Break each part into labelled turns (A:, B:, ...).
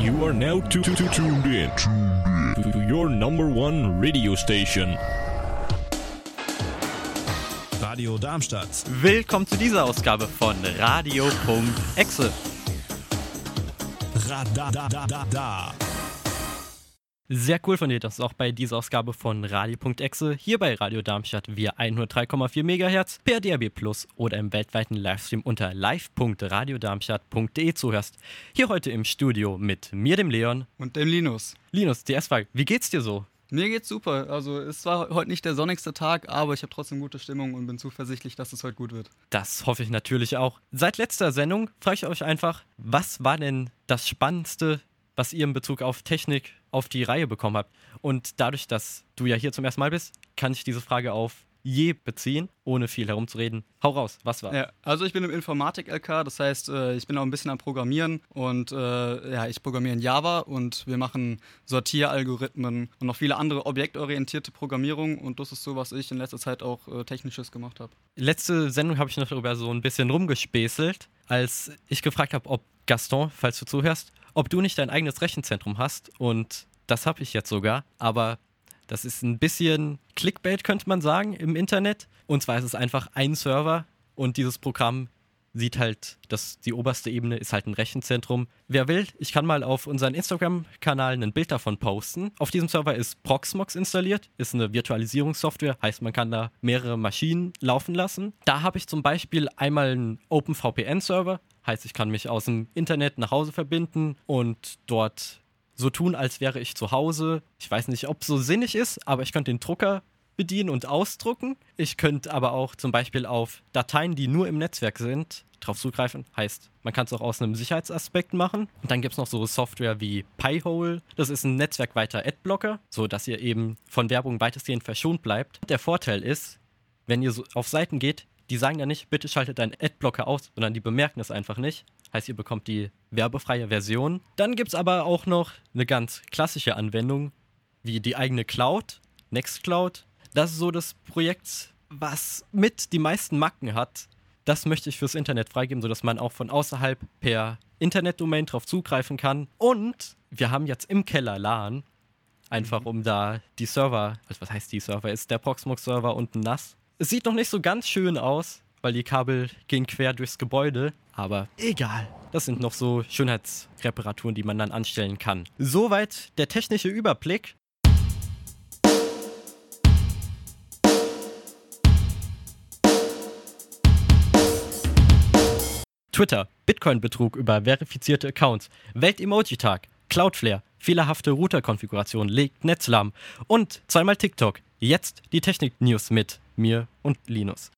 A: You are now to, to, to tuned in to, to your number one radio station.
B: Radio Darmstadt.
C: Willkommen zu dieser Ausgabe von Radio.exe.
B: Radadadada.
C: Sehr cool von dir, dass auch bei dieser Ausgabe von Radio.exe hier bei Radio Darmstadt via 103,4 MHz per DAB Plus oder im weltweiten Livestream unter live.radiodarmstadt.de zuhörst. Hier heute im Studio mit mir, dem Leon.
D: Und dem Linus.
C: Linus, die erste Frage, wie geht's dir so?
D: Mir geht's super. Also es war heute nicht der sonnigste Tag, aber ich habe trotzdem gute Stimmung und bin zuversichtlich, dass es heute gut wird.
C: Das hoffe ich natürlich auch. Seit letzter Sendung frage ich euch einfach, was war denn das Spannendste, was ihr in Bezug auf Technik auf die Reihe bekommen habt? Und dadurch, dass du ja hier zum ersten Mal bist, kann ich diese Frage auf je beziehen, ohne viel herumzureden. Hau raus, was war?
D: Ja, also ich bin im Informatik-LK, das heißt, äh, ich bin auch ein bisschen am Programmieren und äh, ja, ich programmiere in Java und wir machen Sortieralgorithmen und noch viele andere objektorientierte Programmierung und das ist so, was ich in letzter Zeit auch äh, technisches gemacht habe.
C: Letzte Sendung habe ich noch darüber so ein bisschen rumgespäßelt, als ich gefragt habe, ob Gaston, falls du zuhörst, ob du nicht dein eigenes Rechenzentrum hast und das habe ich jetzt sogar, aber das ist ein bisschen Clickbait, könnte man sagen, im Internet. Und zwar ist es einfach ein Server und dieses Programm sieht halt, dass die oberste Ebene ist halt ein Rechenzentrum. Wer will, ich kann mal auf unseren Instagram-Kanal ein Bild davon posten. Auf diesem Server ist Proxmox installiert, ist eine Virtualisierungssoftware, heißt man kann da mehrere Maschinen laufen lassen. Da habe ich zum Beispiel einmal einen OpenVPN-Server, heißt ich kann mich aus dem Internet nach Hause verbinden und dort so tun, als wäre ich zu Hause. Ich weiß nicht, ob es so sinnig ist, aber ich könnte den Drucker bedienen und ausdrucken. Ich könnte aber auch zum Beispiel auf Dateien, die nur im Netzwerk sind, drauf zugreifen. Heißt, man kann es auch aus einem Sicherheitsaspekt machen. Und dann gibt es noch so Software wie Pi-hole. Das ist ein netzwerkweiter Adblocker, so dass ihr eben von Werbung weitestgehend verschont bleibt. Der Vorteil ist, wenn ihr so auf Seiten geht, die sagen ja nicht, bitte schaltet deinen Adblocker aus, sondern die bemerken es einfach nicht. Heißt, ihr bekommt die werbefreie Version. Dann gibt es aber auch noch eine ganz klassische Anwendung, wie die eigene Cloud, Nextcloud. Das ist so das Projekt, was mit die meisten Macken hat. Das möchte ich fürs Internet freigeben, sodass man auch von außerhalb per Internetdomain drauf zugreifen kann. Und wir haben jetzt im Keller LAN, einfach um da die Server, also was heißt die Server, ist der Proxmox-Server unten nass. Es sieht noch nicht so ganz schön aus, weil die Kabel gehen quer durchs Gebäude, aber egal. Das sind noch so Schönheitsreparaturen, die man dann anstellen kann. Soweit der technische Überblick. Twitter, Bitcoin-Betrug über verifizierte Accounts, Welt-Emoji-Tag, Cloudflare, fehlerhafte Router-Konfiguration legt Netz lahm und zweimal TikTok. Jetzt die Technik-News mit mir und Linus.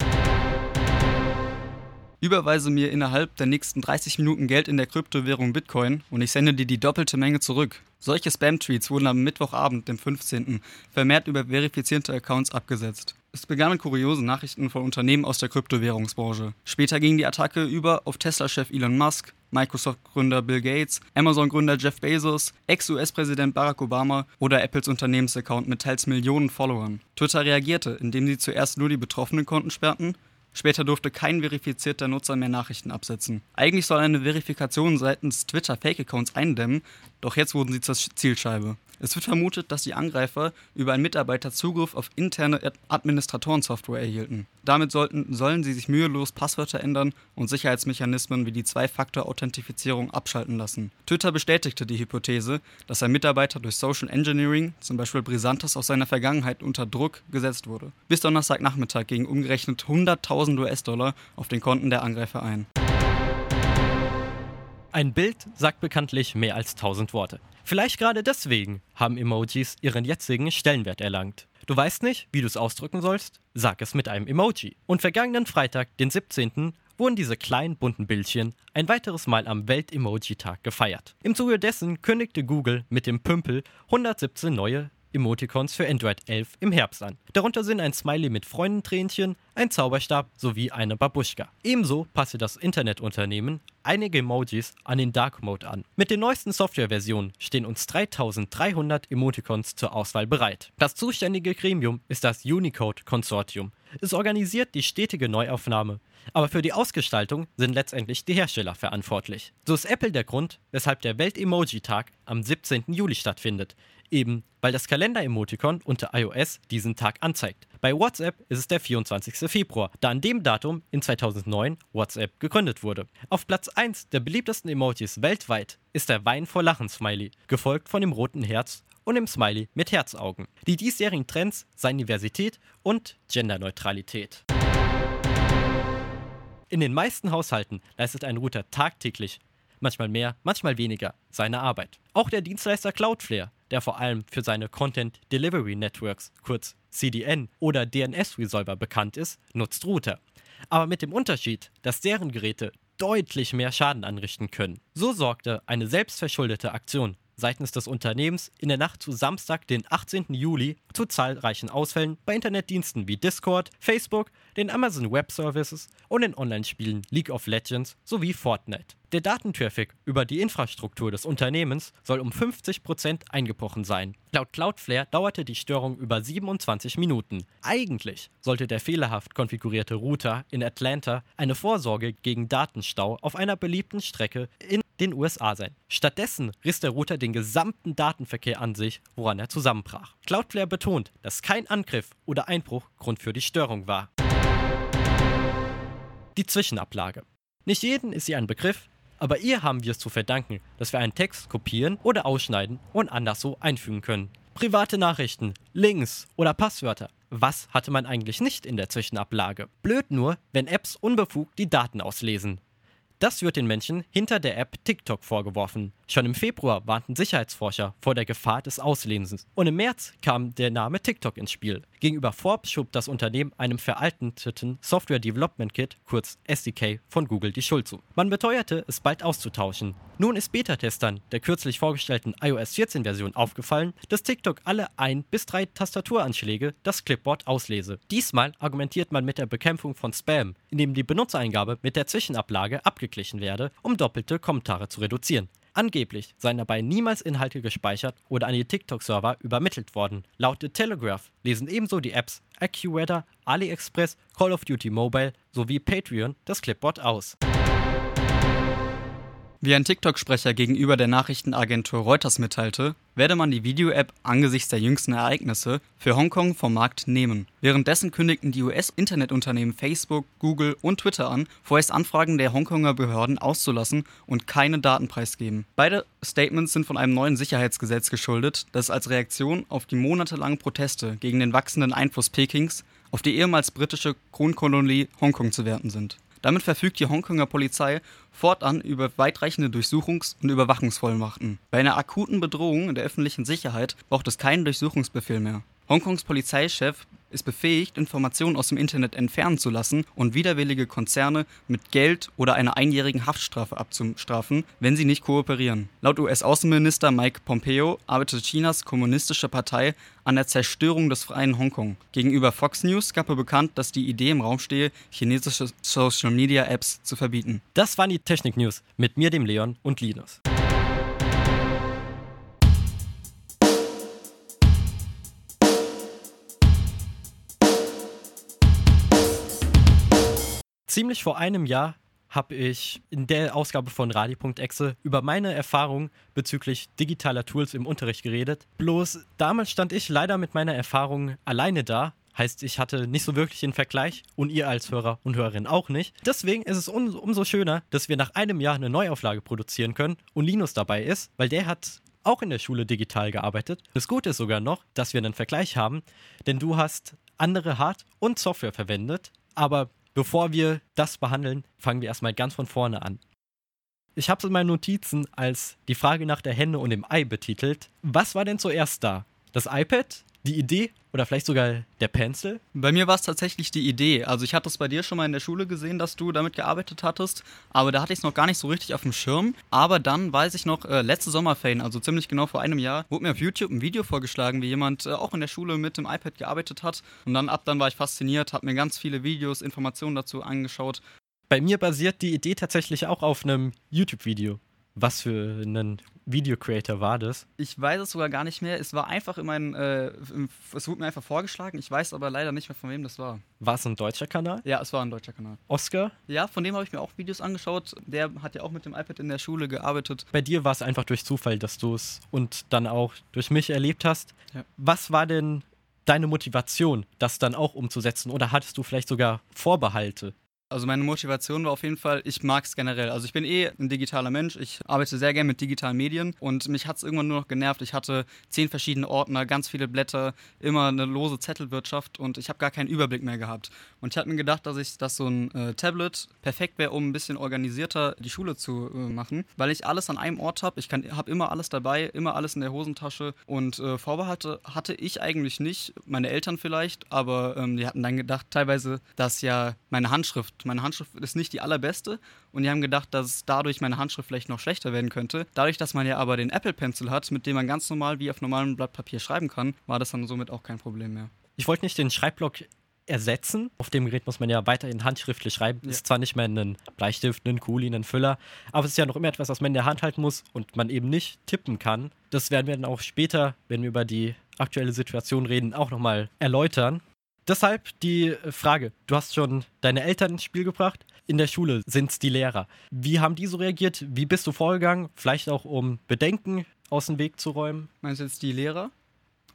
D: Überweise mir innerhalb der nächsten 30 Minuten Geld in der Kryptowährung Bitcoin und ich sende dir die doppelte Menge zurück. Solche Spam-Tweets wurden am Mittwochabend, dem 15., vermehrt über verifizierte Accounts abgesetzt. Es begann mit kuriosen Nachrichten von Unternehmen aus der Kryptowährungsbranche. Später ging die Attacke über auf Tesla-Chef Elon Musk, Microsoft-Gründer Bill Gates, Amazon-Gründer Jeff Bezos, Ex-US-Präsident Barack Obama oder Apples Unternehmensaccount mit teils Millionen Followern. Twitter reagierte, indem sie zuerst nur die betroffenen Konten sperrten Später durfte kein verifizierter Nutzer mehr Nachrichten absetzen. Eigentlich soll eine Verifikation seitens Twitter Fake-Accounts eindämmen, doch jetzt wurden sie zur Zielscheibe. Es wird vermutet, dass die Angreifer über einen Mitarbeiter Zugriff auf interne Administratorensoftware erhielten. Damit sollten, sollen sie sich mühelos Passwörter ändern und Sicherheitsmechanismen wie die Zwei-Faktor-Authentifizierung abschalten lassen. Twitter bestätigte die Hypothese, dass ein Mitarbeiter durch Social Engineering, zum Beispiel Brisantes aus seiner Vergangenheit, unter Druck gesetzt wurde. Bis Donnerstagnachmittag gingen umgerechnet 100.000 US-Dollar auf den Konten der Angreifer ein.
C: Ein Bild sagt bekanntlich mehr als 1000 Worte. Vielleicht gerade deswegen haben Emojis ihren jetzigen Stellenwert erlangt. Du weißt nicht, wie du es ausdrücken sollst? Sag es mit einem Emoji. Und vergangenen Freitag, den 17., wurden diese kleinen bunten Bildchen ein weiteres Mal am Welt-Emoji-Tag gefeiert. Im Zuge dessen kündigte Google mit dem Pümpel 117 neue Emoticons für Android 11 im Herbst an. Darunter sind ein Smiley mit Freundentränchen, ein Zauberstab sowie eine Babuschka. Ebenso passte das Internetunternehmen einige Emojis an den Dark Mode an. Mit den neuesten Softwareversionen stehen uns 3300 Emoticons zur Auswahl bereit. Das zuständige Gremium ist das Unicode Konsortium. Es organisiert die stetige Neuaufnahme. Aber für die Ausgestaltung sind letztendlich die Hersteller verantwortlich. So ist Apple der Grund, weshalb der Welt-Emoji-Tag am 17. Juli stattfindet. Eben weil das Kalender-Emoticon unter iOS diesen Tag anzeigt. Bei WhatsApp ist es der 24. Februar, da an dem Datum in 2009 WhatsApp gegründet wurde. Auf Platz 1 der beliebtesten Emojis weltweit ist der Wein vor Lachen-Smiley, gefolgt von dem roten Herz und dem Smiley mit Herzaugen. Die diesjährigen Trends seien Diversität und Genderneutralität. In den meisten Haushalten leistet ein Router tagtäglich, manchmal mehr, manchmal weniger, seine Arbeit. Auch der Dienstleister Cloudflare, der vor allem für seine Content Delivery Networks, kurz CDN oder DNS Resolver bekannt ist, nutzt Router. Aber mit dem Unterschied, dass deren Geräte deutlich mehr Schaden anrichten können. So sorgte eine selbstverschuldete Aktion seitens des Unternehmens in der Nacht zu Samstag, den 18. Juli, zu zahlreichen Ausfällen bei Internetdiensten wie Discord, Facebook, den Amazon Web Services und den Online-Spielen League of Legends sowie Fortnite. Der Datentraffic über die Infrastruktur des Unternehmens soll um 50% eingebrochen sein. Laut Cloudflare dauerte die Störung über 27 Minuten. Eigentlich sollte der fehlerhaft konfigurierte Router in Atlanta eine Vorsorge gegen Datenstau auf einer beliebten Strecke in den USA sein. Stattdessen riss der Router den gesamten Datenverkehr an sich, woran er zusammenbrach. Cloudflare betont, dass kein Angriff oder Einbruch Grund für die Störung war. Die Zwischenablage. Nicht jeden ist sie ein Begriff, aber ihr haben wir es zu verdanken, dass wir einen Text kopieren oder ausschneiden und anderswo einfügen können. Private Nachrichten, Links oder Passwörter. Was hatte man eigentlich nicht in der Zwischenablage? Blöd nur, wenn Apps unbefugt die Daten auslesen. Das wird den Menschen hinter der App TikTok vorgeworfen. Schon im Februar warnten Sicherheitsforscher vor der Gefahr des Auslesens. Und im März kam der Name TikTok ins Spiel. Gegenüber Forbes schob das Unternehmen einem veralteten Software Development Kit, kurz SDK, von Google die Schuld zu. Man beteuerte, es bald auszutauschen. Nun ist Beta-Testern der kürzlich vorgestellten iOS 14-Version aufgefallen, dass TikTok alle ein bis drei Tastaturanschläge das Clipboard auslese. Diesmal argumentiert man mit der Bekämpfung von Spam, indem die Benutzereingabe mit der Zwischenablage abgeglichen werde, um doppelte Kommentare zu reduzieren. Angeblich seien dabei niemals Inhalte gespeichert oder an die TikTok-Server übermittelt worden. Laut The Telegraph lesen ebenso die Apps AccuWeather, AliExpress, Call of Duty Mobile sowie Patreon das Clipboard aus.
D: Wie ein TikTok-Sprecher gegenüber der Nachrichtenagentur Reuters mitteilte, werde man die Video-App angesichts der jüngsten Ereignisse für Hongkong vom Markt nehmen. Währenddessen kündigten die US-Internetunternehmen Facebook, Google und Twitter an, vorerst Anfragen der Hongkonger Behörden auszulassen und keine Daten preisgeben. Beide Statements sind von einem neuen Sicherheitsgesetz geschuldet, das als Reaktion auf die monatelangen Proteste gegen den wachsenden Einfluss Pekings auf die ehemals britische Kronkolonie Hongkong zu werten sind. Damit verfügt die Hongkonger Polizei fortan über weitreichende Durchsuchungs- und Überwachungsvollmachten. Bei einer akuten Bedrohung der öffentlichen Sicherheit braucht es keinen Durchsuchungsbefehl mehr. Hongkongs Polizeichef ist befähigt, Informationen aus dem Internet entfernen zu lassen und widerwillige Konzerne mit Geld oder einer einjährigen Haftstrafe abzustrafen, wenn sie nicht kooperieren. Laut US-Außenminister Mike Pompeo arbeitet Chinas kommunistische Partei an der Zerstörung des freien Hongkong. Gegenüber Fox News gab er bekannt, dass die Idee im Raum stehe, chinesische Social-Media-Apps zu verbieten.
C: Das waren die Technik-News mit mir, dem Leon und Linus. Ziemlich vor einem Jahr habe ich in der Ausgabe von Radio.exe über meine Erfahrungen bezüglich digitaler Tools im Unterricht geredet. Bloß damals stand ich leider mit meiner Erfahrung alleine da. Heißt, ich hatte nicht so wirklich den Vergleich und ihr als Hörer und Hörerin auch nicht. Deswegen ist es um, umso schöner, dass wir nach einem Jahr eine Neuauflage produzieren können und Linus dabei ist, weil der hat auch in der Schule digital gearbeitet. Das Gute ist sogar noch, dass wir einen Vergleich haben, denn du hast andere Hard- und Software verwendet, aber Bevor wir das behandeln, fangen wir erstmal ganz von vorne an. Ich habe es in meinen Notizen als die Frage nach der Henne und dem Ei betitelt. Was war denn zuerst da? Das iPad, die Idee oder vielleicht sogar der Pencil?
D: Bei mir war es tatsächlich die Idee. Also ich hatte es bei dir schon mal in der Schule gesehen, dass du damit gearbeitet hattest, aber da hatte ich es noch gar nicht so richtig auf dem Schirm. Aber dann weiß ich noch, äh, letzte Sommerferien, also ziemlich genau vor einem Jahr, wurde mir auf YouTube ein Video vorgeschlagen, wie jemand äh, auch in der Schule mit dem iPad gearbeitet hat. Und dann ab dann war ich fasziniert, habe mir ganz viele Videos, Informationen dazu angeschaut.
C: Bei mir basiert die Idee tatsächlich auch auf einem YouTube-Video. Was für ein Video-Creator war das?
D: Ich weiß es sogar gar nicht mehr. Es war einfach in meinen, äh, es wurde mir einfach vorgeschlagen. Ich weiß aber leider nicht mehr, von wem das war.
C: War es ein deutscher Kanal?
D: Ja, es war ein deutscher Kanal.
C: Oscar?
D: Ja, von dem habe ich mir auch Videos angeschaut. Der hat ja auch mit dem iPad in der Schule gearbeitet.
C: Bei dir war es einfach durch Zufall, dass du es und dann auch durch mich erlebt hast.
D: Ja.
C: Was war denn deine Motivation, das dann auch umzusetzen? Oder hattest du vielleicht sogar Vorbehalte?
D: Also meine Motivation war auf jeden Fall, ich mag es generell. Also ich bin eh ein digitaler Mensch, ich arbeite sehr gerne mit digitalen Medien und mich hat es irgendwann nur noch genervt. Ich hatte zehn verschiedene Ordner, ganz viele Blätter, immer eine lose Zettelwirtschaft und ich habe gar keinen Überblick mehr gehabt. Und ich habe mir gedacht, dass ich, dass so ein äh, Tablet perfekt wäre, um ein bisschen organisierter die Schule zu äh, machen, weil ich alles an einem Ort habe. Ich habe immer alles dabei, immer alles in der Hosentasche und äh, Vorbehalte hatte ich eigentlich nicht. Meine Eltern vielleicht, aber ähm, die hatten dann gedacht teilweise, dass ja meine Handschrift, meine Handschrift ist nicht die allerbeste und die haben gedacht, dass dadurch meine Handschrift vielleicht noch schlechter werden könnte. Dadurch, dass man ja aber den Apple Pencil hat, mit dem man ganz normal wie auf normalem Blatt Papier schreiben kann, war das dann somit auch kein Problem mehr.
C: Ich wollte nicht den Schreibblock ersetzen. Auf dem Gerät muss man ja weiterhin handschriftlich schreiben.
D: Ja.
C: Ist zwar nicht mehr ein Bleistift, ein Kuli, ein Füller, aber es ist ja noch immer etwas, was man in der Hand halten muss und man eben nicht tippen kann. Das werden wir dann auch später, wenn wir über die aktuelle Situation reden, auch nochmal erläutern. Deshalb die Frage, du hast schon deine Eltern ins Spiel gebracht. In der Schule sind es die Lehrer. Wie haben die so reagiert? Wie bist du vorgegangen? Vielleicht auch, um Bedenken aus dem Weg zu räumen?
D: Meinst du jetzt die Lehrer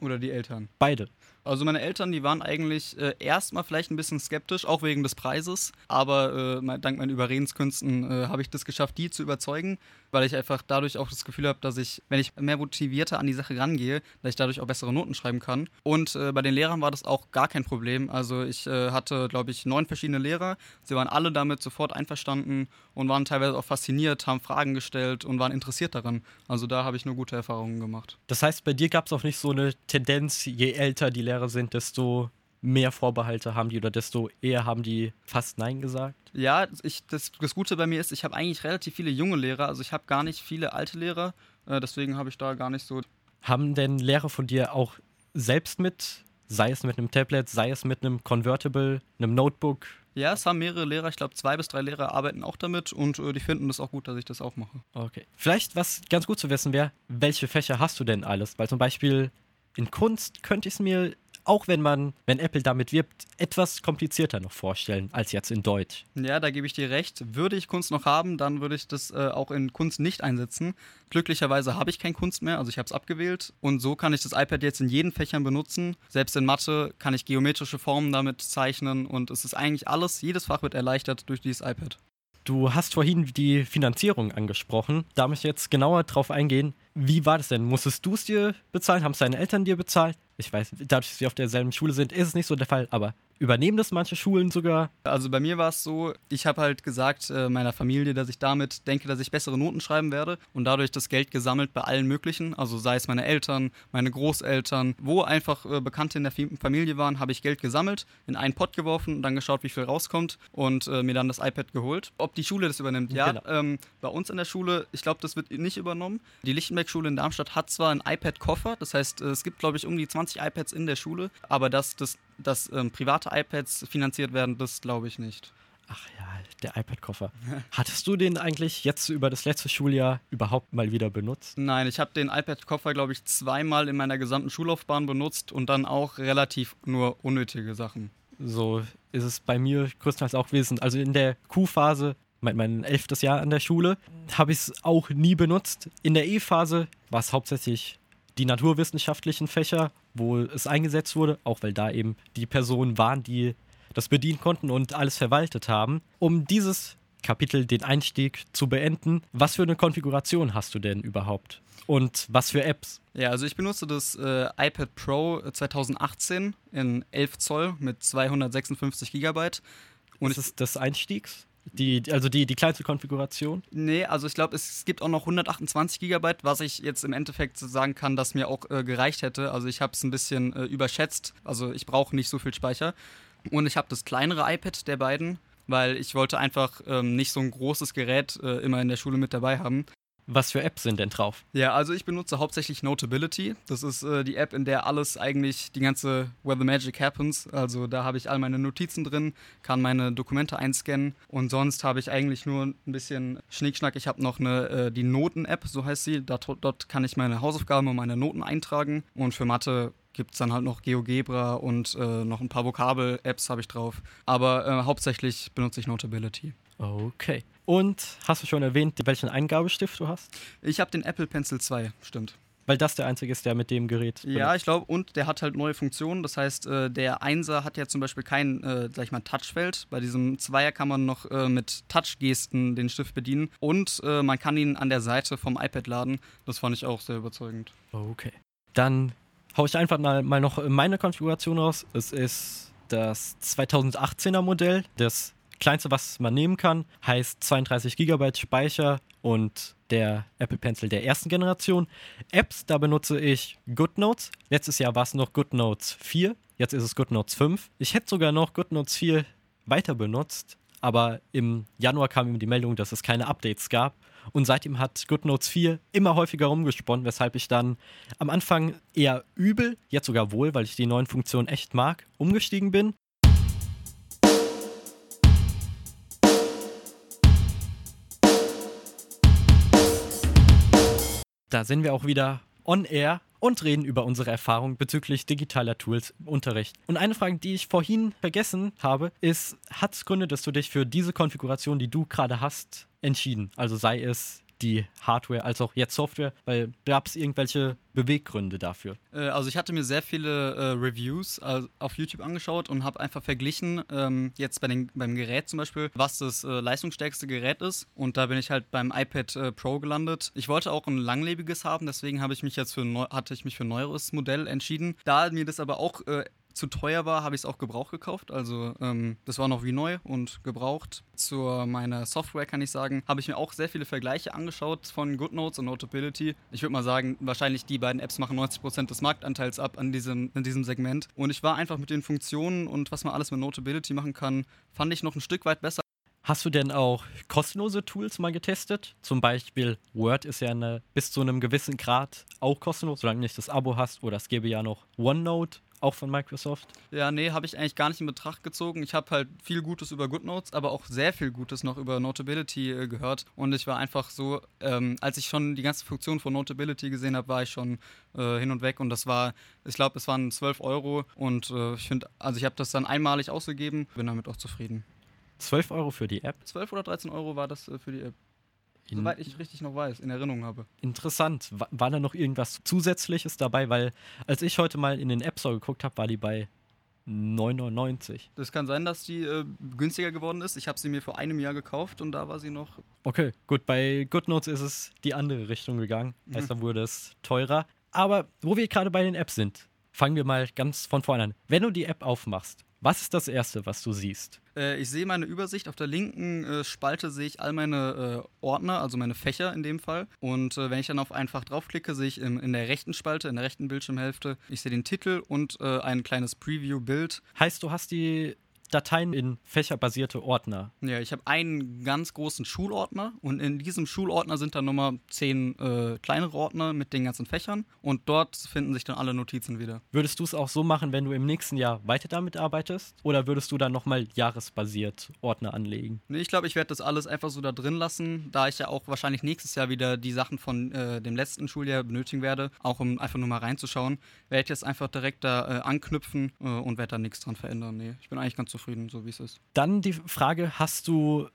D: oder die Eltern?
C: Beide.
D: Also meine Eltern, die waren eigentlich äh, erstmal vielleicht ein bisschen skeptisch, auch wegen des Preises. Aber äh, mein- dank meinen Überredenskünsten äh, habe ich das geschafft, die zu überzeugen, weil ich einfach dadurch auch das Gefühl habe, dass ich, wenn ich mehr motivierter an die Sache rangehe, dass ich dadurch auch bessere Noten schreiben kann. Und äh, bei den Lehrern war das auch gar kein Problem. Also ich äh, hatte, glaube ich, neun verschiedene Lehrer. Sie waren alle damit sofort einverstanden und waren teilweise auch fasziniert, haben Fragen gestellt und waren interessiert daran. Also da habe ich nur gute Erfahrungen gemacht.
C: Das heißt, bei dir gab es auch nicht so eine Tendenz, je älter die Lehrer sind, desto mehr Vorbehalte haben die oder desto eher haben die fast Nein gesagt?
D: Ja, ich, das, das Gute bei mir ist, ich habe eigentlich relativ viele junge Lehrer, also ich habe gar nicht viele alte Lehrer, äh, deswegen habe ich da gar nicht so.
C: Haben denn Lehrer von dir auch selbst mit, sei es mit einem Tablet, sei es mit einem Convertible, einem Notebook?
D: Ja, es haben mehrere Lehrer, ich glaube zwei bis drei Lehrer arbeiten auch damit und äh, die finden das auch gut, dass ich das auch mache.
C: Okay. Vielleicht, was ganz gut zu wissen wäre, welche Fächer hast du denn alles? Weil zum Beispiel in Kunst könnte ich es mir, auch wenn man, wenn Apple damit wirbt, etwas komplizierter noch vorstellen als jetzt in Deutsch.
D: Ja, da gebe ich dir recht. Würde ich Kunst noch haben, dann würde ich das äh, auch in Kunst nicht einsetzen. Glücklicherweise habe ich kein Kunst mehr, also ich habe es abgewählt. Und so kann ich das iPad jetzt in jeden Fächern benutzen. Selbst in Mathe kann ich geometrische Formen damit zeichnen und es ist eigentlich alles, jedes Fach wird erleichtert durch dieses iPad.
C: Du hast vorhin die Finanzierung angesprochen. Da möchte ich jetzt genauer drauf eingehen. Wie war das denn? Musstest du es dir bezahlen? Haben es deine Eltern dir bezahlt? Ich weiß, dadurch, dass sie auf derselben Schule sind, ist es nicht so der Fall, aber übernehmen das manche Schulen sogar?
D: Also bei mir war es so, ich habe halt gesagt äh, meiner Familie, dass ich damit denke, dass ich bessere Noten schreiben werde und dadurch das Geld gesammelt bei allen möglichen, also sei es meine Eltern, meine Großeltern, wo einfach äh, Bekannte in der Familie waren, habe ich Geld gesammelt, in einen Pott geworfen und dann geschaut, wie viel rauskommt und äh, mir dann das iPad geholt. Ob die Schule das übernimmt? Ja,
C: Genau.
D: ähm, bei uns in der Schule, ich glaube, das wird nicht übernommen. Die Lichtenberg-Schule in Darmstadt hat zwar einen iPad-Koffer, das heißt, äh, es gibt, glaube ich, um die 20 iPads in der Schule, aber dass, das, dass ähm, private iPads finanziert werden, das glaube ich nicht.
C: Ach ja, der iPad-Koffer. Hattest du den eigentlich jetzt über das letzte Schuljahr überhaupt mal wieder benutzt?
D: Nein, ich habe den iPad-Koffer, glaube ich, zweimal in meiner gesamten Schullaufbahn benutzt und dann auch relativ nur unnötige Sachen.
C: So ist es bei mir größtenteils auch gewesen. Also in der Q-Phase, mein, mein elftes Jahr an der Schule, habe ich es auch nie benutzt. In der E-Phase war es hauptsächlich die naturwissenschaftlichen Fächer, wo es eingesetzt wurde, auch weil da eben die Personen waren, die das bedienen konnten und alles verwaltet haben. Um dieses Kapitel, den Einstieg zu beenden, was für eine Konfiguration hast du denn überhaupt? Und was für Apps?
D: Ja, also ich benutze das äh, iPad Pro 2018 in 11 Zoll mit 256 Gigabyte. Und
C: ist es des Einstiegs? Die, also die, die kleinste Konfiguration?
D: Nee, also ich glaube, es gibt auch noch 128 Gigabyte, was ich jetzt im Endeffekt sagen kann, dass mir auch äh, gereicht hätte. Also ich habe es ein bisschen äh, überschätzt. Also ich brauche nicht so viel Speicher. Und ich habe das kleinere iPad der beiden, weil ich wollte einfach ähm, nicht so ein großes Gerät äh, immer in der Schule mit dabei haben.
C: Was für Apps sind denn drauf?
D: Ja, also ich benutze hauptsächlich Notability. Das ist äh, die App, in der alles eigentlich, die ganze Where the Magic happens. Also da habe ich all meine Notizen drin, kann meine Dokumente einscannen und sonst habe ich eigentlich nur ein bisschen Schnickschnack. Ich habe noch eine, äh, die Noten-App, so heißt sie. Dort, dort kann ich meine Hausaufgaben und meine Noten eintragen und für Mathe gibt es dann halt noch GeoGebra und äh, noch ein paar Vokabel-Apps habe ich drauf. Aber äh, hauptsächlich benutze ich Notability.
C: Okay. Und hast du schon erwähnt, welchen Eingabestift du hast?
D: Ich habe den Apple Pencil 2, stimmt.
C: Weil das der einzige ist, der mit dem Gerät.
D: Ja, ich glaube, und der hat halt neue Funktionen. Das heißt, äh, der Einser hat ja zum Beispiel kein, äh, sag ich mal, Touchfeld. Bei diesem Zweier kann man noch äh, mit Touchgesten den Stift bedienen. Und äh, man kann ihn an der Seite vom iPad laden. Das fand ich auch sehr überzeugend.
C: Okay. Dann hau ich einfach mal, mal noch meine Konfiguration raus. Es ist das 2018er Modell, das kleinste, was man nehmen kann, heißt 32 GB Speicher und der Apple Pencil der ersten Generation. Apps, da benutze ich GoodNotes. Letztes Jahr war es noch GoodNotes 4, jetzt ist es GoodNotes 5. Ich hätte sogar noch GoodNotes 4 weiter benutzt, aber im Januar kam ihm die Meldung, dass es keine Updates gab. Und seitdem hat GoodNotes 4 immer häufiger rumgesponnen, weshalb ich dann am Anfang eher übel, jetzt sogar wohl, weil ich die neuen Funktionen echt mag, umgestiegen bin. Da sind wir auch wieder on air und reden über unsere Erfahrung bezüglich digitaler Tools im Unterricht. Und eine Frage, die ich vorhin vergessen habe, ist, hat es Gründe, dass du dich für diese Konfiguration, die du gerade hast, entschieden? Also sei es die Hardware als auch jetzt Software, weil gab es irgendwelche Beweggründe dafür?
D: Äh, also ich hatte mir sehr viele äh, Reviews äh, auf YouTube angeschaut und habe einfach verglichen, ähm, jetzt bei den, beim Gerät zum Beispiel, was das äh, leistungsstärkste Gerät ist. Und da bin ich halt beim iPad äh, Pro gelandet. Ich wollte auch ein langlebiges haben, deswegen habe ich mich jetzt für hatte ich mich für ein neueres Modell entschieden. Da mir das aber auch äh, zu teuer war, habe ich es auch gebraucht gekauft. Also ähm, das war noch wie neu und gebraucht. Zu meiner Software kann ich sagen, habe ich mir auch sehr viele Vergleiche angeschaut von GoodNotes und Notability. Ich würde mal sagen, wahrscheinlich die beiden Apps machen 90% des Marktanteils ab an diesem, in diesem Segment. Und ich war einfach mit den Funktionen und was man alles mit Notability machen kann, fand ich noch ein Stück weit besser.
C: Hast du denn auch kostenlose Tools mal getestet? Zum Beispiel Word ist ja eine, bis zu einem gewissen Grad auch kostenlos, solange du nicht das Abo hast. Oder es gäbe ja noch OneNote auch von Microsoft?
D: Ja, nee, habe ich eigentlich gar nicht in Betracht gezogen. Ich habe halt viel Gutes über GoodNotes, aber auch sehr viel Gutes noch über Notability äh, gehört. Und ich war einfach so, ähm, als ich schon die ganze Funktion von Notability gesehen habe, war ich schon äh, hin und weg. Und das war, ich glaube, es waren 12 Euro. Und äh, ich finde, also ich habe das dann einmalig ausgegeben, bin damit auch zufrieden.
C: 12 Euro für die App?
D: 12 oder 13 Euro war das äh, für die App. In Soweit ich richtig noch weiß, in Erinnerung habe.
C: Interessant. War, war da noch irgendwas Zusätzliches dabei? Weil als ich heute mal in den App Store geguckt habe, war die bei 9,99.
D: Das kann sein, dass die äh, günstiger geworden ist. Ich habe sie mir vor einem Jahr gekauft und da war sie noch.
C: Okay, gut. Bei GoodNotes ist es die andere Richtung gegangen. Mhm. Heißt, da wurde es teurer. Aber wo wir gerade bei den Apps sind, fangen wir mal ganz von vorne an. Wenn du die App aufmachst, was ist das Erste, was du siehst?
D: Äh, ich sehe meine Übersicht. Auf der linken äh, Spalte sehe ich all meine äh, Ordner, also meine Fächer in dem Fall. Und äh, wenn ich dann auf einfach draufklicke, sehe ich im, in der rechten Spalte, in der rechten Bildschirmhälfte, ich sehe den Titel und äh, ein kleines Preview-Bild.
C: Heißt, du hast die Dateien in fächerbasierte Ordner.
D: Ja, ich habe einen ganz großen Schulordner und in diesem Schulordner sind dann nochmal zehn äh, kleinere Ordner mit den ganzen Fächern und dort finden sich dann alle Notizen wieder.
C: Würdest du es auch so machen, wenn du im nächsten Jahr weiter damit arbeitest? Oder würdest du dann nochmal jahresbasiert Ordner anlegen?
D: Nee, ich glaube, ich werde das alles einfach so da drin lassen, da ich ja auch wahrscheinlich nächstes Jahr wieder die Sachen von äh, dem letzten Schuljahr benötigen werde, auch um einfach nur mal reinzuschauen, werde ich jetzt einfach direkt da äh, anknüpfen äh, und werde da nichts dran verändern. Nee, ich bin eigentlich ganz zufrieden, so wie es ist.
C: Dann die Frage: Hast du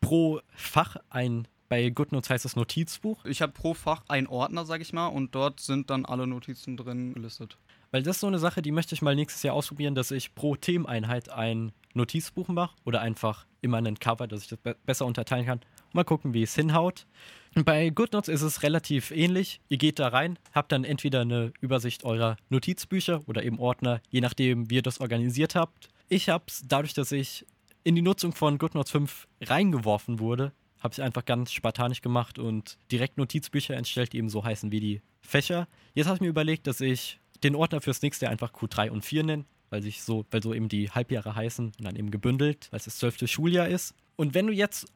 C: pro Fach ein bei GoodNotes heißt es Notizbuch.
D: Ich habe pro Fach einen Ordner, sage ich mal, und dort sind dann alle Notizen drin gelistet.
C: Weil das ist so eine Sache, die möchte ich mal nächstes Jahr ausprobieren, dass ich pro Themeneinheit ein Notizbuch mache oder einfach immer einen Cover, dass ich das be besser unterteilen kann. Mal gucken, wie es hinhaut. Bei GoodNotes ist es relativ ähnlich. Ihr geht da rein, habt dann entweder eine Übersicht eurer Notizbücher oder eben Ordner, je nachdem, wie ihr das organisiert habt. Ich habe es dadurch, dass ich in die Nutzung von GoodNotes 5 reingeworfen wurde, habe ich einfach ganz spartanisch gemacht und direkt Notizbücher entstellt, die eben so heißen wie die Fächer. Jetzt habe ich mir überlegt, dass ich den Ordner fürs nächste einfach Q3 und 4 nenne, weil sich so, weil so eben die Halbjahre heißen und dann eben gebündelt, weil es das zwölfte Schuljahr ist. Und wenn du jetzt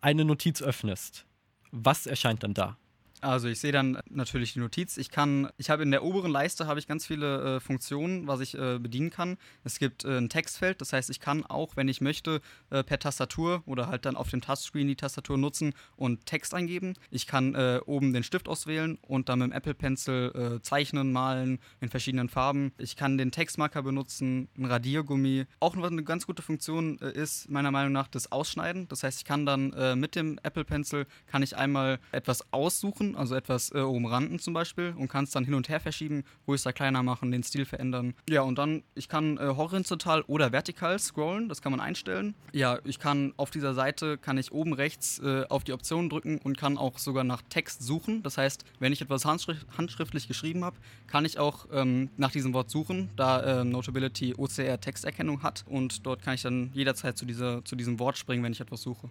C: eine Notiz öffnest, was erscheint dann da?
D: Also ich sehe dann natürlich die Notiz. Ich kann, ich habe in der oberen Leiste habe ich ganz viele äh, Funktionen, was ich äh, bedienen kann. Es gibt äh, ein Textfeld, das heißt, ich kann auch, wenn ich möchte, äh, per Tastatur oder halt dann auf dem Touchscreen die Tastatur nutzen und Text eingeben. Ich kann äh, oben den Stift auswählen und dann mit dem Apple Pencil äh, zeichnen, malen in verschiedenen Farben. Ich kann den Textmarker benutzen, ein Radiergummi. Auch eine ganz gute Funktion ist meiner Meinung nach das Ausschneiden. Das heißt, ich kann dann mit dem Apple Pencil kann ich einmal etwas aussuchen also etwas äh, umranden zum Beispiel und kann es dann hin und her verschieben, größer, kleiner machen, den Stil verändern. Ja, und dann, ich kann äh, horizontal oder vertikal scrollen, das kann man einstellen. Ja, ich kann auf dieser Seite, kann ich oben rechts äh, auf die Option drücken und kann auch sogar nach Text suchen. Das heißt, wenn ich etwas handschrift handschriftlich geschrieben habe, kann ich auch ähm, nach diesem Wort suchen, da äh, Notability OCR Texterkennung hat und dort kann ich dann jederzeit zu, dieser, zu diesem Wort springen, wenn ich etwas suche.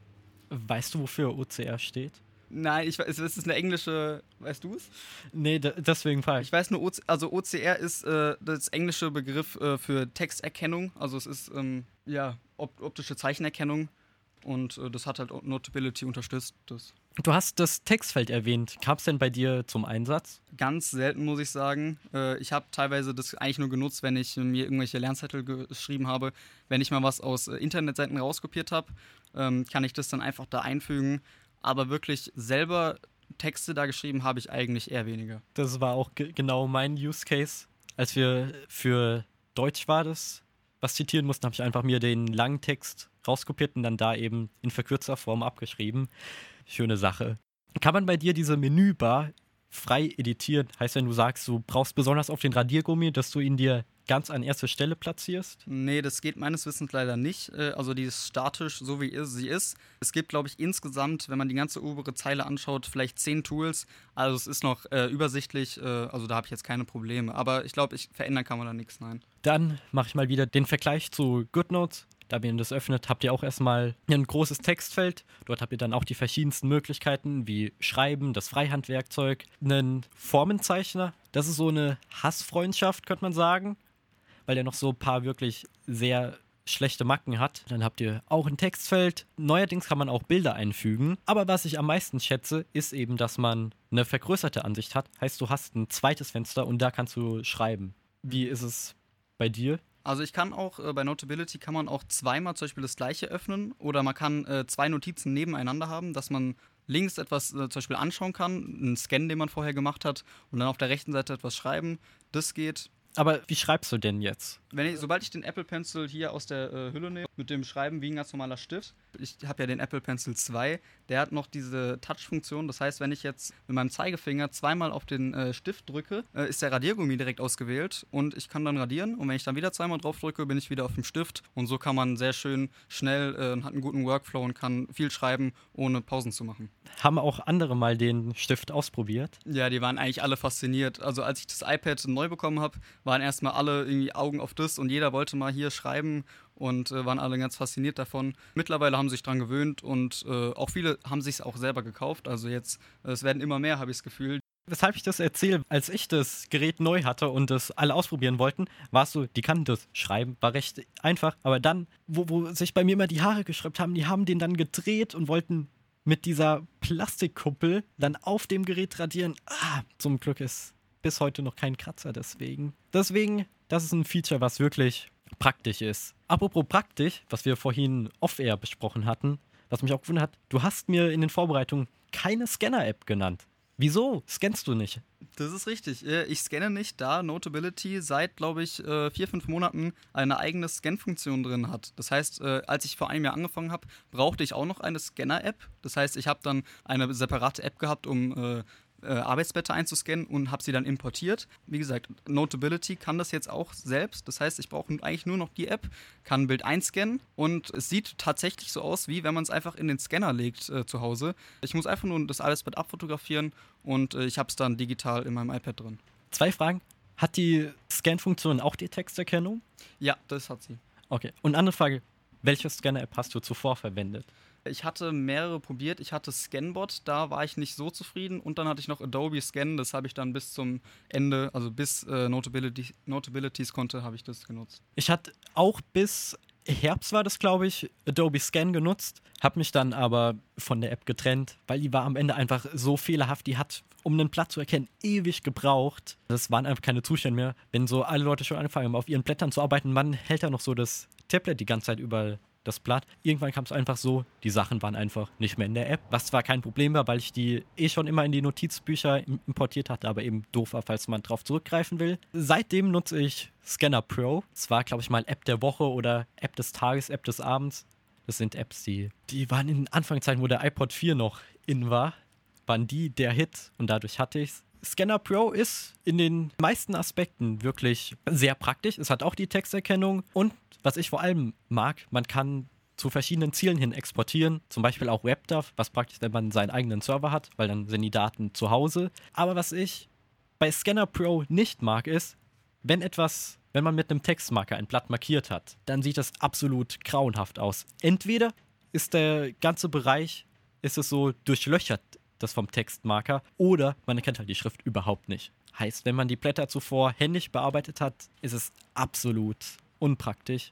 C: Weißt du, wofür OCR steht?
D: Nein, ich weiß, es ist eine englische, weißt du es?
C: Nee, deswegen frage
D: ich. Weiß nur, OC, also OCR ist äh, das englische Begriff äh, für Texterkennung. Also es ist ähm, ja op optische Zeichenerkennung und äh, das hat halt Notability unterstützt. Das.
C: Du hast das Textfeld erwähnt. Kam es denn bei dir zum Einsatz?
D: Ganz selten, muss ich sagen. Äh, ich habe teilweise das eigentlich nur genutzt, wenn ich mir irgendwelche Lernzettel geschrieben habe. Wenn ich mal was aus äh, Internetseiten rauskopiert habe, ähm, kann ich das dann einfach da einfügen aber wirklich selber Texte da geschrieben habe ich eigentlich eher weniger.
C: Das war auch genau mein Use Case. Als wir für Deutsch war das, was zitieren mussten, habe ich einfach mir den langen Text rauskopiert und dann da eben in verkürzter Form abgeschrieben. Schöne Sache. Kann man bei dir diese Menübar frei editieren? Heißt, wenn du sagst, du brauchst besonders auf den Radiergummi, dass du ihn dir ganz an erster Stelle platzierst?
D: Nee, das geht meines Wissens leider nicht. Äh, also die ist statisch, so wie sie ist. Es gibt, glaube ich, insgesamt, wenn man die ganze obere Zeile anschaut, vielleicht zehn Tools. Also es ist noch äh, übersichtlich, äh, also da habe ich jetzt keine Probleme. Aber ich glaube, ich verändern kann man da nichts, nein.
C: Dann mache ich mal wieder den Vergleich zu GoodNotes. Da ihr das öffnet, habt ihr auch erstmal ein großes Textfeld. Dort habt ihr dann auch die verschiedensten Möglichkeiten wie Schreiben, das Freihandwerkzeug, einen Formenzeichner. Das ist so eine Hassfreundschaft, könnte man sagen weil der noch so ein paar wirklich sehr schlechte Macken hat. Dann habt ihr auch ein Textfeld. Neuerdings kann man auch Bilder einfügen. Aber was ich am meisten schätze, ist eben, dass man eine vergrößerte Ansicht hat. Heißt, du hast ein zweites Fenster und da kannst du schreiben. Wie ist es bei dir?
D: Also ich kann auch, äh, bei Notability kann man auch zweimal zum Beispiel das gleiche öffnen oder man kann äh, zwei Notizen nebeneinander haben, dass man links etwas äh, zum Beispiel anschauen kann, einen Scan, den man vorher gemacht hat und dann auf der rechten Seite etwas schreiben. Das geht.
C: Aber wie schreibst du denn jetzt?
D: Wenn ich, sobald ich den Apple Pencil hier aus der äh, Hülle nehme, mit dem Schreiben wie ein ganz normaler Stift, ich habe ja den Apple Pencil 2, der hat noch diese Touch-Funktion. Das heißt, wenn ich jetzt mit meinem Zeigefinger zweimal auf den äh, Stift drücke, äh, ist der Radiergummi direkt ausgewählt und ich kann dann radieren. Und wenn ich dann wieder zweimal drauf drücke, bin ich wieder auf dem Stift. Und so kann man sehr schön schnell, äh, hat einen guten Workflow und kann viel schreiben, ohne Pausen zu machen.
C: Haben auch andere mal den Stift ausprobiert?
D: Ja, die waren eigentlich alle fasziniert. Also als ich das iPad neu bekommen habe, waren erstmal alle irgendwie Augen auf das und jeder wollte mal hier schreiben und äh, waren alle ganz fasziniert davon. Mittlerweile haben sie sich dran gewöhnt und äh, auch viele haben sich es auch selber gekauft. Also jetzt, äh, es werden immer mehr, habe ich das Gefühl.
C: Weshalb ich das erzähle, als ich das Gerät neu hatte und das alle ausprobieren wollten, war es so, die kannten das Schreiben, war recht einfach. Aber dann, wo, wo sich bei mir immer die Haare geschraubt haben, die haben den dann gedreht und wollten mit dieser Plastikkuppel dann auf dem Gerät radieren. Ah, zum Glück ist bis heute noch kein Kratzer deswegen. Deswegen, das ist ein Feature, was wirklich praktisch ist. Apropos praktisch, was wir vorhin off-air besprochen hatten, was mich auch gewundert hat, du hast mir in den Vorbereitungen keine Scanner-App genannt. Wieso scannst du nicht?
D: Das ist richtig. Äh, ich scanne nicht, da Notability seit, glaube ich, äh, vier, fünf Monaten eine eigene Scan-Funktion drin hat. Das heißt, äh, als ich vor einem Jahr angefangen habe, brauchte ich auch noch eine Scanner-App. Das heißt, ich habe dann eine separate App gehabt, um äh, Arbeitsblätter einzuscannen und habe sie dann importiert. Wie gesagt, Notability kann das jetzt auch selbst. Das heißt, ich brauche eigentlich nur noch die App, kann ein Bild einscannen und es sieht tatsächlich so aus, wie wenn man es einfach in den Scanner legt äh, zu Hause. Ich muss einfach nur das Arbeitsblatt abfotografieren und äh, ich habe es dann digital in meinem iPad drin.
C: Zwei Fragen. Hat die Scan-Funktion auch die Texterkennung?
D: Ja, das hat sie.
C: Okay. Und andere Frage. Welche Scanner-App hast du zuvor verwendet?
D: Ich hatte mehrere probiert. Ich hatte Scanbot, da war ich nicht so zufrieden. Und dann hatte ich noch Adobe Scan, das habe ich dann bis zum Ende, also bis äh, Notability, Notabilities konnte, habe ich das genutzt.
C: Ich hatte auch bis Herbst war das, glaube ich, Adobe Scan genutzt, habe mich dann aber von der App getrennt, weil die war am Ende einfach so fehlerhaft. Die hat, um einen Blatt zu erkennen, ewig gebraucht. Das waren einfach keine Zustände mehr. Wenn so alle Leute schon angefangen haben, auf ihren Blättern zu arbeiten, man hält ja noch so das Tablet die ganze Zeit überall das Blatt. Irgendwann kam es einfach so, die Sachen waren einfach nicht mehr in der App, was zwar kein Problem war, weil ich die eh schon immer in die Notizbücher importiert hatte, aber eben doof war, falls man drauf zurückgreifen will. Seitdem nutze ich Scanner Pro. Es war, glaube ich, mal App der Woche oder App des Tages, App des Abends. Das sind Apps, die, die waren in den Anfangszeiten, wo der iPod 4 noch in war, waren die der Hit und dadurch hatte ich es. Scanner Pro ist in den meisten Aspekten wirklich sehr praktisch. Es hat auch die Texterkennung und was ich vor allem mag, man kann zu verschiedenen Zielen hin exportieren, zum Beispiel auch WebDAV, was praktisch, wenn man seinen eigenen Server hat, weil dann sind die Daten zu Hause. Aber was ich bei Scanner Pro nicht mag, ist, wenn etwas, wenn man mit einem Textmarker ein Blatt markiert hat, dann sieht das absolut grauenhaft aus. Entweder ist der ganze Bereich, ist es so durchlöchert, das vom Textmarker, oder man erkennt halt die Schrift überhaupt nicht. Heißt, wenn man die Blätter zuvor händisch bearbeitet hat, ist es absolut unpraktisch.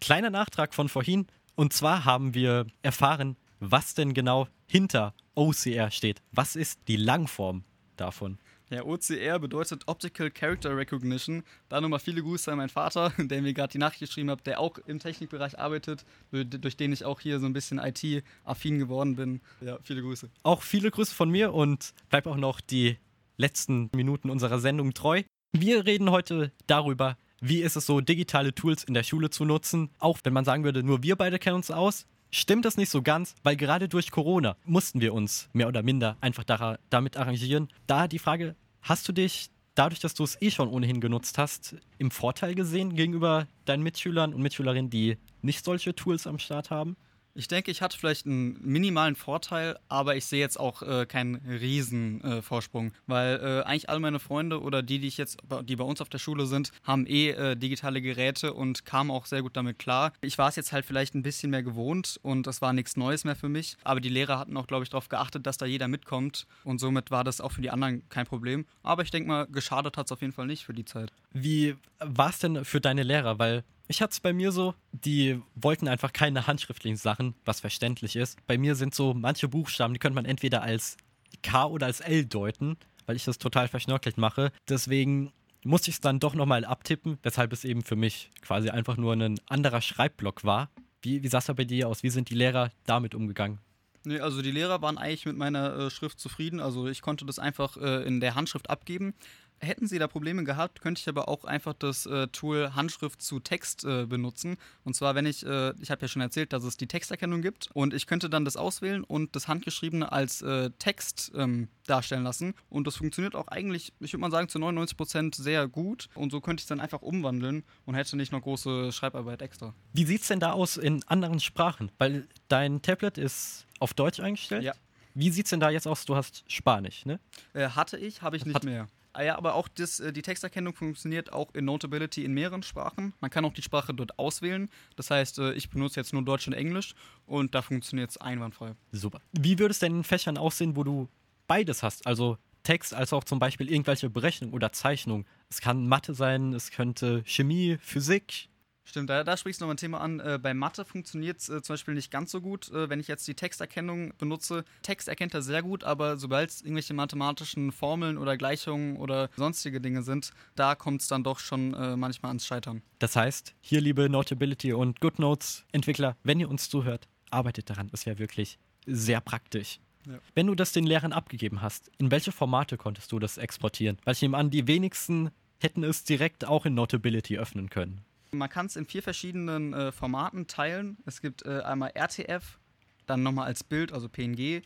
C: Kleiner Nachtrag von vorhin. Und zwar haben wir erfahren, was denn genau hinter OCR steht. Was ist die Langform davon?
D: Ja, OCR bedeutet Optical Character Recognition. Da nochmal viele Grüße an meinen Vater, der mir gerade die Nachricht geschrieben hat, der auch im Technikbereich arbeitet, durch den ich auch hier so ein bisschen IT-affin geworden bin. Ja, viele Grüße.
C: Auch viele Grüße von mir und bleib auch noch die letzten Minuten unserer Sendung treu. Wir reden heute darüber, wie ist es so, digitale Tools in der Schule zu nutzen. Auch wenn man sagen würde, nur wir beide kennen uns aus, stimmt das nicht so ganz, weil gerade durch Corona mussten wir uns mehr oder minder einfach da, damit arrangieren. Da die Frage, hast du dich dadurch, dass du es eh schon ohnehin genutzt hast, im Vorteil gesehen gegenüber deinen Mitschülern und Mitschülerinnen, die nicht solche Tools am Start haben?
D: Ich denke, ich hatte vielleicht einen minimalen Vorteil, aber ich sehe jetzt auch äh, keinen riesen äh, Vorsprung, weil äh, eigentlich alle meine Freunde oder die, die ich jetzt, die bei uns auf der Schule sind, haben eh äh, digitale Geräte und kamen auch sehr gut damit klar. Ich war es jetzt halt vielleicht ein bisschen mehr gewohnt und das war nichts Neues mehr für mich, aber die Lehrer hatten auch, glaube ich, darauf geachtet, dass da jeder mitkommt und somit war das auch für die anderen kein Problem. Aber ich denke mal, geschadet hat es auf jeden Fall nicht für die Zeit.
C: Wie war es denn für deine Lehrer? Weil ich hatte es bei mir so, die wollten einfach keine handschriftlichen Sachen, was verständlich ist. Bei mir sind so manche Buchstaben, die könnte man entweder als K oder als L deuten, weil ich das total verschnörkelt mache. Deswegen musste ich es dann doch nochmal abtippen, weshalb es eben für mich quasi einfach nur ein anderer Schreibblock war. Wie, wie sah es da bei dir aus? Wie sind die Lehrer damit umgegangen?
D: Nee, also die Lehrer waren eigentlich mit meiner äh, Schrift zufrieden. Also ich konnte das einfach äh, in der Handschrift abgeben. Hätten Sie da Probleme gehabt, könnte ich aber auch einfach das äh, Tool Handschrift zu Text äh, benutzen. Und zwar, wenn ich, äh, ich habe ja schon erzählt, dass es die Texterkennung gibt und ich könnte dann das auswählen und das Handgeschriebene als äh, Text ähm, darstellen lassen. Und das funktioniert auch eigentlich, ich würde mal sagen, zu 99 Prozent sehr gut. Und so könnte ich es dann einfach umwandeln und hätte nicht noch große Schreibarbeit extra.
C: Wie sieht es denn da aus in anderen Sprachen? Weil dein Tablet ist auf Deutsch eingestellt?
D: Ja.
C: Wie sieht es denn da jetzt aus? Du hast Spanisch, ne?
D: Äh, hatte ich, habe ich nicht
C: Hat-
D: mehr. Ah ja, aber auch das, äh, die Texterkennung funktioniert auch in Notability in mehreren Sprachen. Man kann auch die Sprache dort auswählen. Das heißt, äh, ich benutze jetzt nur Deutsch und Englisch und da funktioniert es einwandfrei.
C: Super. Wie würde es denn in Fächern aussehen, wo du beides hast? Also Text als auch zum Beispiel irgendwelche Berechnungen oder Zeichnungen. Es kann Mathe sein, es könnte Chemie, Physik.
D: Stimmt, da, da sprichst du nochmal ein Thema an. Äh, bei Mathe funktioniert es äh, zum Beispiel nicht ganz so gut, äh, wenn ich jetzt die Texterkennung benutze. Text erkennt er sehr gut, aber sobald es irgendwelche mathematischen Formeln oder Gleichungen oder sonstige Dinge sind, da kommt es dann doch schon äh, manchmal ans Scheitern.
C: Das heißt, hier liebe Notability und GoodNotes Entwickler, wenn ihr uns zuhört, arbeitet daran. Das wäre wirklich sehr praktisch.
D: Ja.
C: Wenn du das den Lehrern abgegeben hast, in welche Formate konntest du das exportieren? Weil ich nehme an, die wenigsten hätten es direkt auch in Notability öffnen können.
D: Man kann es in vier verschiedenen äh, Formaten teilen. Es gibt äh, einmal RTF, dann nochmal als Bild, also PNG,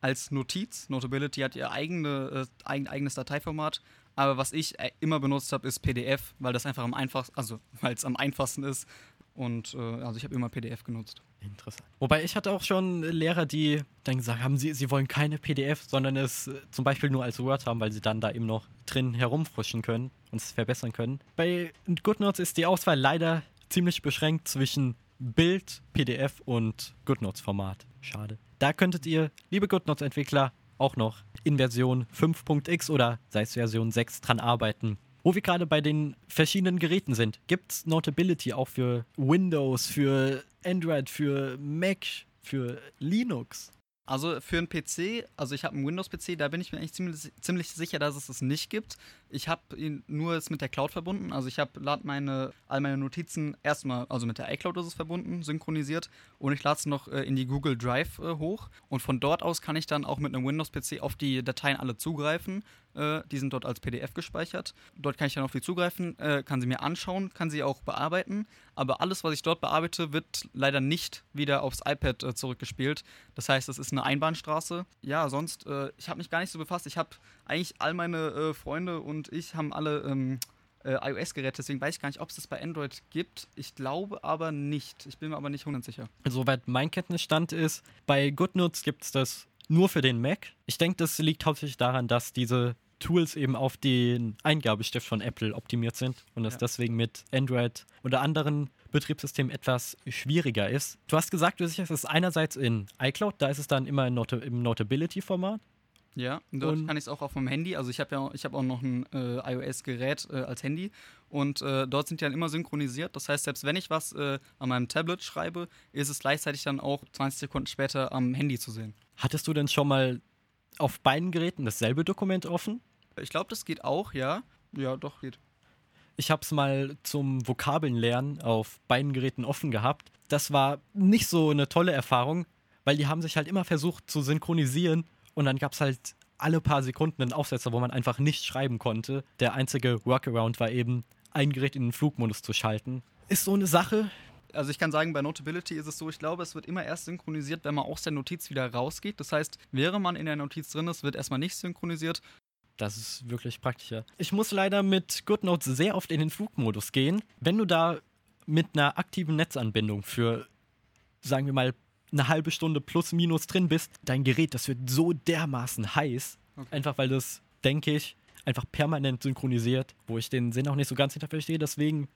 D: als Notiz. Notability hat ihr eigene, äh, eigen, eigenes Dateiformat. Aber was ich äh, immer benutzt habe, ist PDF, weil das einfach am einfachsten, also weil es am einfachsten ist. Und äh, also ich habe immer PDF genutzt.
C: Interessant. Wobei ich hatte auch schon Lehrer, die dann gesagt haben, sie, sie wollen keine PDF, sondern es äh, zum Beispiel nur als Word haben, weil sie dann da eben noch drin herumfrischen können und es verbessern können. Bei GoodNotes ist die Auswahl leider ziemlich beschränkt zwischen Bild, PDF und GoodNotes-Format. Schade. Da könntet ihr, liebe GoodNotes-Entwickler, auch noch in Version 5.x oder sei es Version 6 dran arbeiten. Wo wir gerade bei den verschiedenen Geräten sind, gibt es Notability auch für Windows, für Android, für Mac, für Linux?
D: Also für einen PC, also ich habe einen Windows-PC, da bin ich mir eigentlich ziemlich, ziemlich sicher, dass es das nicht gibt. Ich habe ihn nur jetzt mit der Cloud verbunden. Also ich habe lade meine all meine Notizen erstmal, also mit der iCloud ist es verbunden, synchronisiert und ich lade es noch äh, in die Google Drive äh, hoch und von dort aus kann ich dann auch mit einem Windows-PC auf die Dateien alle zugreifen. Äh, die sind dort als PDF gespeichert. Dort kann ich dann auf die zugreifen, äh, kann sie mir anschauen, kann sie auch bearbeiten. Aber alles, was ich dort bearbeite, wird leider nicht wieder aufs iPad äh, zurückgespielt. Das heißt, es ist eine Einbahnstraße. Ja, sonst, äh, ich habe mich gar nicht so befasst. Ich habe eigentlich all meine Freunde und ich haben alle ähm, äh, iOS-Geräte, deswegen weiß ich gar nicht, ob es das bei Android gibt. Ich glaube aber nicht. Ich bin mir aber nicht hundertsicher.
C: Soweit mein Kenntnisstand ist, bei GoodNotes gibt es das nur für den Mac. Ich denke, das liegt hauptsächlich daran, dass diese Tools eben auf den Eingabestift von Apple optimiert sind und das ja. deswegen mit Android oder anderen Betriebssystemen etwas schwieriger ist. Du hast gesagt, du sicherst es einerseits in iCloud, da ist es dann immer Not im Notability-Format
D: ja, dort und kann ich es auch auf dem Handy. Also ich habe ja, ich habe auch noch ein äh, iOS-Gerät äh, als Handy und äh, dort sind die dann immer synchronisiert. Das heißt, selbst wenn ich was äh, an meinem Tablet schreibe, ist es gleichzeitig dann auch 20 Sekunden später am Handy zu sehen.
C: Hattest du denn schon mal auf beiden Geräten dasselbe Dokument offen?
D: Ich glaube, das geht auch, ja. Ja, doch geht.
C: Ich habe es mal zum Vokabelnlernen auf beiden Geräten offen gehabt. Das war nicht so eine tolle Erfahrung, weil die haben sich halt immer versucht zu synchronisieren und dann gab es halt alle paar Sekunden einen Aufsetzer, wo man einfach nicht schreiben konnte. Der einzige Workaround war eben, ein Gerät in den Flugmodus zu schalten. Ist so eine Sache.
D: Also ich kann sagen, bei Notability ist es so, ich glaube, es wird immer erst synchronisiert, wenn man aus der Notiz wieder rausgeht. Das heißt, während man in der Notiz drin ist, wird erstmal nicht synchronisiert.
C: Das ist wirklich praktischer. Ich muss leider mit GoodNotes sehr oft in den Flugmodus gehen. Wenn du da mit einer aktiven Netzanbindung für, sagen wir mal, eine halbe Stunde plus minus drin bist, dein Gerät, das wird so dermaßen heiß. Okay. Einfach weil das, denke ich, einfach permanent synchronisiert, wo ich den Sinn auch nicht so ganz hinter verstehe. Deswegen,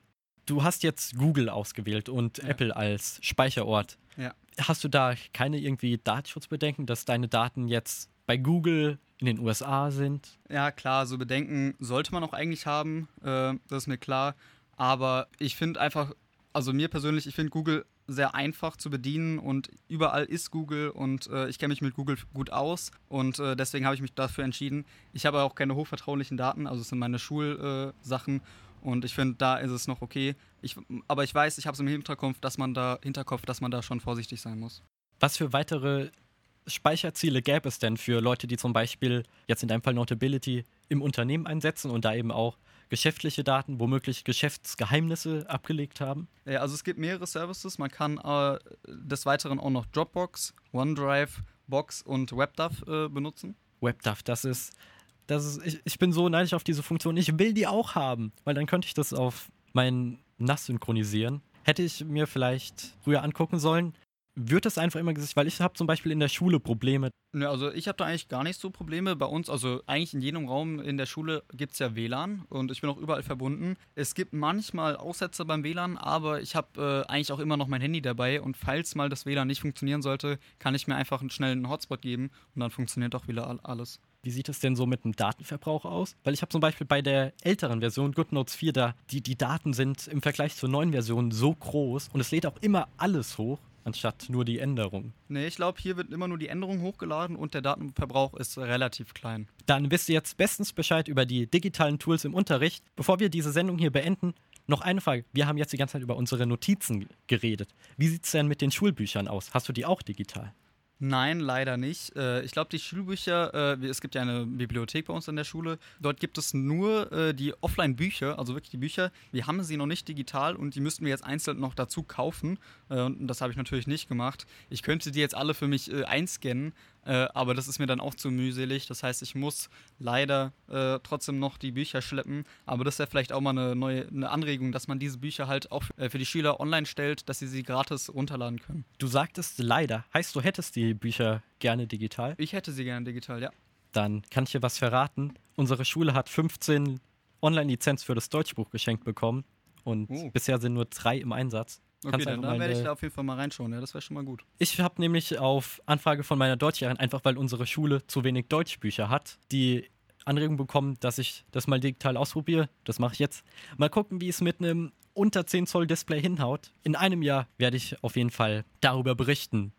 C: du hast jetzt Google ausgewählt und ja. Apple als Speicherort.
D: Ja.
C: Hast du da keine irgendwie Datenschutzbedenken, dass deine Daten jetzt bei Google in den USA sind?
D: Ja, klar, so Bedenken sollte man auch eigentlich haben, äh, das ist mir klar. Aber ich finde einfach, also mir persönlich, ich finde Google sehr einfach zu bedienen und überall ist Google und äh, ich kenne mich mit Google gut aus und äh, deswegen habe ich mich dafür entschieden. Ich habe auch keine hochvertraulichen Daten, also es sind meine Schulsachen und ich finde, da ist es noch okay. Ich, aber ich weiß, ich habe es im Hinterkopf, dass man da Hinterkopf, dass man da schon vorsichtig sein muss.
C: Was für weitere Speicherziele gäbe es denn für Leute, die zum Beispiel jetzt in deinem Fall Notability im Unternehmen einsetzen und da eben auch geschäftliche Daten, womöglich Geschäftsgeheimnisse abgelegt haben?
D: Ja, also es gibt mehrere Services. Man kann äh, des Weiteren auch noch Dropbox, OneDrive, Box und WebDAV äh, benutzen.
C: WebDAV, das ist, das ist ich, ich bin so neidisch auf diese Funktion. Ich will die auch haben, weil dann könnte ich das auf meinen NAS synchronisieren. Hätte ich mir vielleicht früher angucken sollen, wird das einfach immer gesagt, weil ich habe zum Beispiel in der Schule Probleme.
D: Ne, also ich habe da eigentlich gar nicht so Probleme. Bei uns, also eigentlich in jedem Raum in der Schule gibt es ja WLAN und ich bin auch überall verbunden. Es gibt manchmal Aussätze beim WLAN, aber ich habe äh, eigentlich auch immer noch mein Handy dabei und falls mal das WLAN nicht funktionieren sollte, kann ich mir einfach einen schnellen Hotspot geben und dann funktioniert auch wieder alles.
C: Wie sieht es denn so mit dem Datenverbrauch aus? Weil ich habe zum Beispiel bei der älteren Version GoodNotes 4 da, die, die Daten sind im Vergleich zur neuen Version so groß und es lädt auch immer alles hoch anstatt nur die Änderung.
D: Nee, ich glaube, hier wird immer nur die Änderung hochgeladen und der Datenverbrauch ist relativ klein.
C: Dann wisst ihr jetzt bestens Bescheid über die digitalen Tools im Unterricht. Bevor wir diese Sendung hier beenden, noch eine Frage. Wir haben jetzt die ganze Zeit über unsere Notizen geredet. Wie sieht es denn mit den Schulbüchern aus? Hast du die auch digital?
D: Nein, leider nicht. Äh, ich glaube, die Schulbücher, äh, es gibt ja eine Bibliothek bei uns in der Schule, dort gibt es nur äh, die Offline-Bücher, also wirklich die Bücher. Wir haben sie noch nicht digital und die müssten wir jetzt einzeln noch dazu kaufen. Und das habe ich natürlich nicht gemacht. Ich könnte die jetzt alle für mich einscannen, äh, aber das ist mir dann auch zu mühselig. Das heißt, ich muss leider äh, trotzdem noch die Bücher schleppen. Aber das wäre vielleicht auch mal eine neue eine Anregung, dass man diese Bücher halt auch äh, für die Schüler online stellt, dass sie sie gratis runterladen können.
C: Du sagtest leider. Heißt, du hättest die Bücher gerne digital?
D: Ich hätte sie gerne digital, ja.
C: Dann kann ich dir was verraten. Unsere Schule hat 15 Online-Lizenz für das Deutschbuch geschenkt bekommen. Und uh. bisher sind nur drei im Einsatz.
D: Okay, dann, dann werde ich da auf jeden Fall mal reinschauen. Ja, das wäre schon mal gut.
C: Ich habe nämlich auf Anfrage von meiner Deutschlehrerin, einfach weil unsere Schule zu wenig Deutschbücher hat, die Anregung bekommen, dass ich das mal digital ausprobiere. Das mache ich jetzt. Mal gucken, wie es mit einem unter 10 Zoll Display hinhaut. In einem Jahr werde ich auf jeden Fall darüber berichten.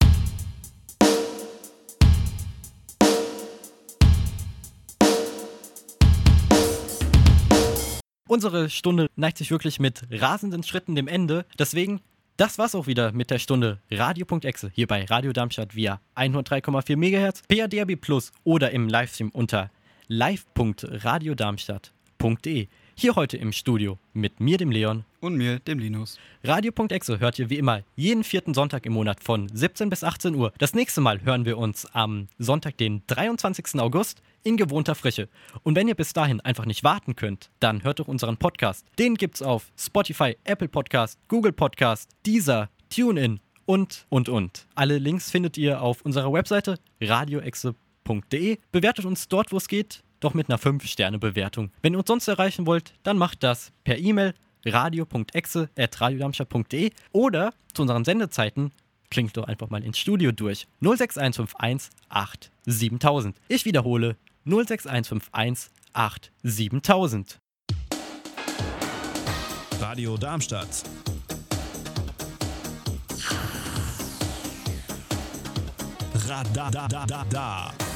C: Unsere Stunde neigt sich wirklich mit rasenden Schritten dem Ende. Deswegen, das war's auch wieder mit der Stunde Radio.exe hier bei Radio Darmstadt via 103,4 MHz, PADAB Plus oder im Livestream unter live.radiodarmstadt.de. Hier heute im Studio mit mir, dem Leon.
D: Und mir, dem Linus.
C: Radio.exe hört ihr wie immer jeden vierten Sonntag im Monat von 17 bis 18 Uhr. Das nächste Mal hören wir uns am Sonntag, den 23. August in gewohnter Frische. Und wenn ihr bis dahin einfach nicht warten könnt, dann hört doch unseren Podcast. Den gibt's auf Spotify, Apple Podcast, Google Podcast, Deezer, TuneIn und, und, und. Alle Links findet ihr auf unserer Webseite radioexe.de. Bewertet uns dort, wo es geht, doch mit einer 5-Sterne-Bewertung. Wenn ihr uns sonst erreichen wollt, dann macht das per E-Mail radio.exe.radiodarmstadt.de oder zu unseren Sendezeiten klingt doch einfach mal ins Studio durch. 06151 8 7000. Ich wiederhole 06151 8 7000.
B: Radio Darmstadt. Radadadada.